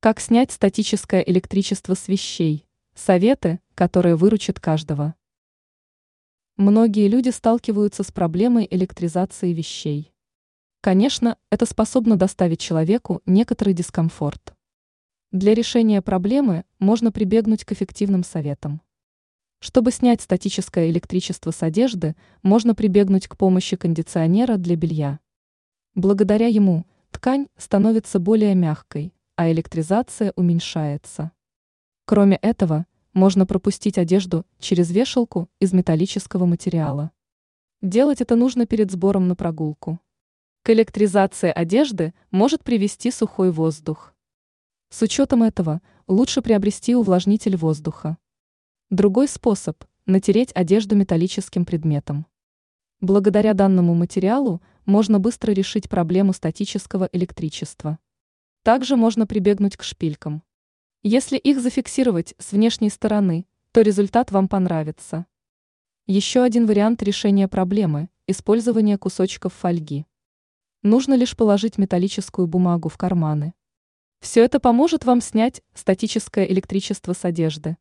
Как снять статическое электричество с вещей? Советы, которые выручат каждого. Многие люди сталкиваются с проблемой электризации вещей. Конечно, это способно доставить человеку некоторый дискомфорт. Для решения проблемы можно прибегнуть к эффективным советам. Чтобы снять статическое электричество с одежды, можно прибегнуть к помощи кондиционера для белья. Благодаря ему ткань становится более мягкой, а электризация уменьшается. Кроме этого, можно пропустить одежду через вешалку из металлического материала. Делать это нужно перед сбором на прогулку. К электризации одежды может привести сухой воздух. С учетом этого лучше приобрести увлажнитель воздуха. Другой способ – натереть одежду металлическим предметом. Благодаря данному материалу можно быстро решить проблему статического электричества. Также можно прибегнуть к шпилькам. Если их зафиксировать с внешней стороны, то результат вам понравится. Еще один вариант решения проблемы – использование кусочков фольги. Нужно лишь положить металлическую бумагу в карманы. Все это поможет вам снять статическое электричество с одежды.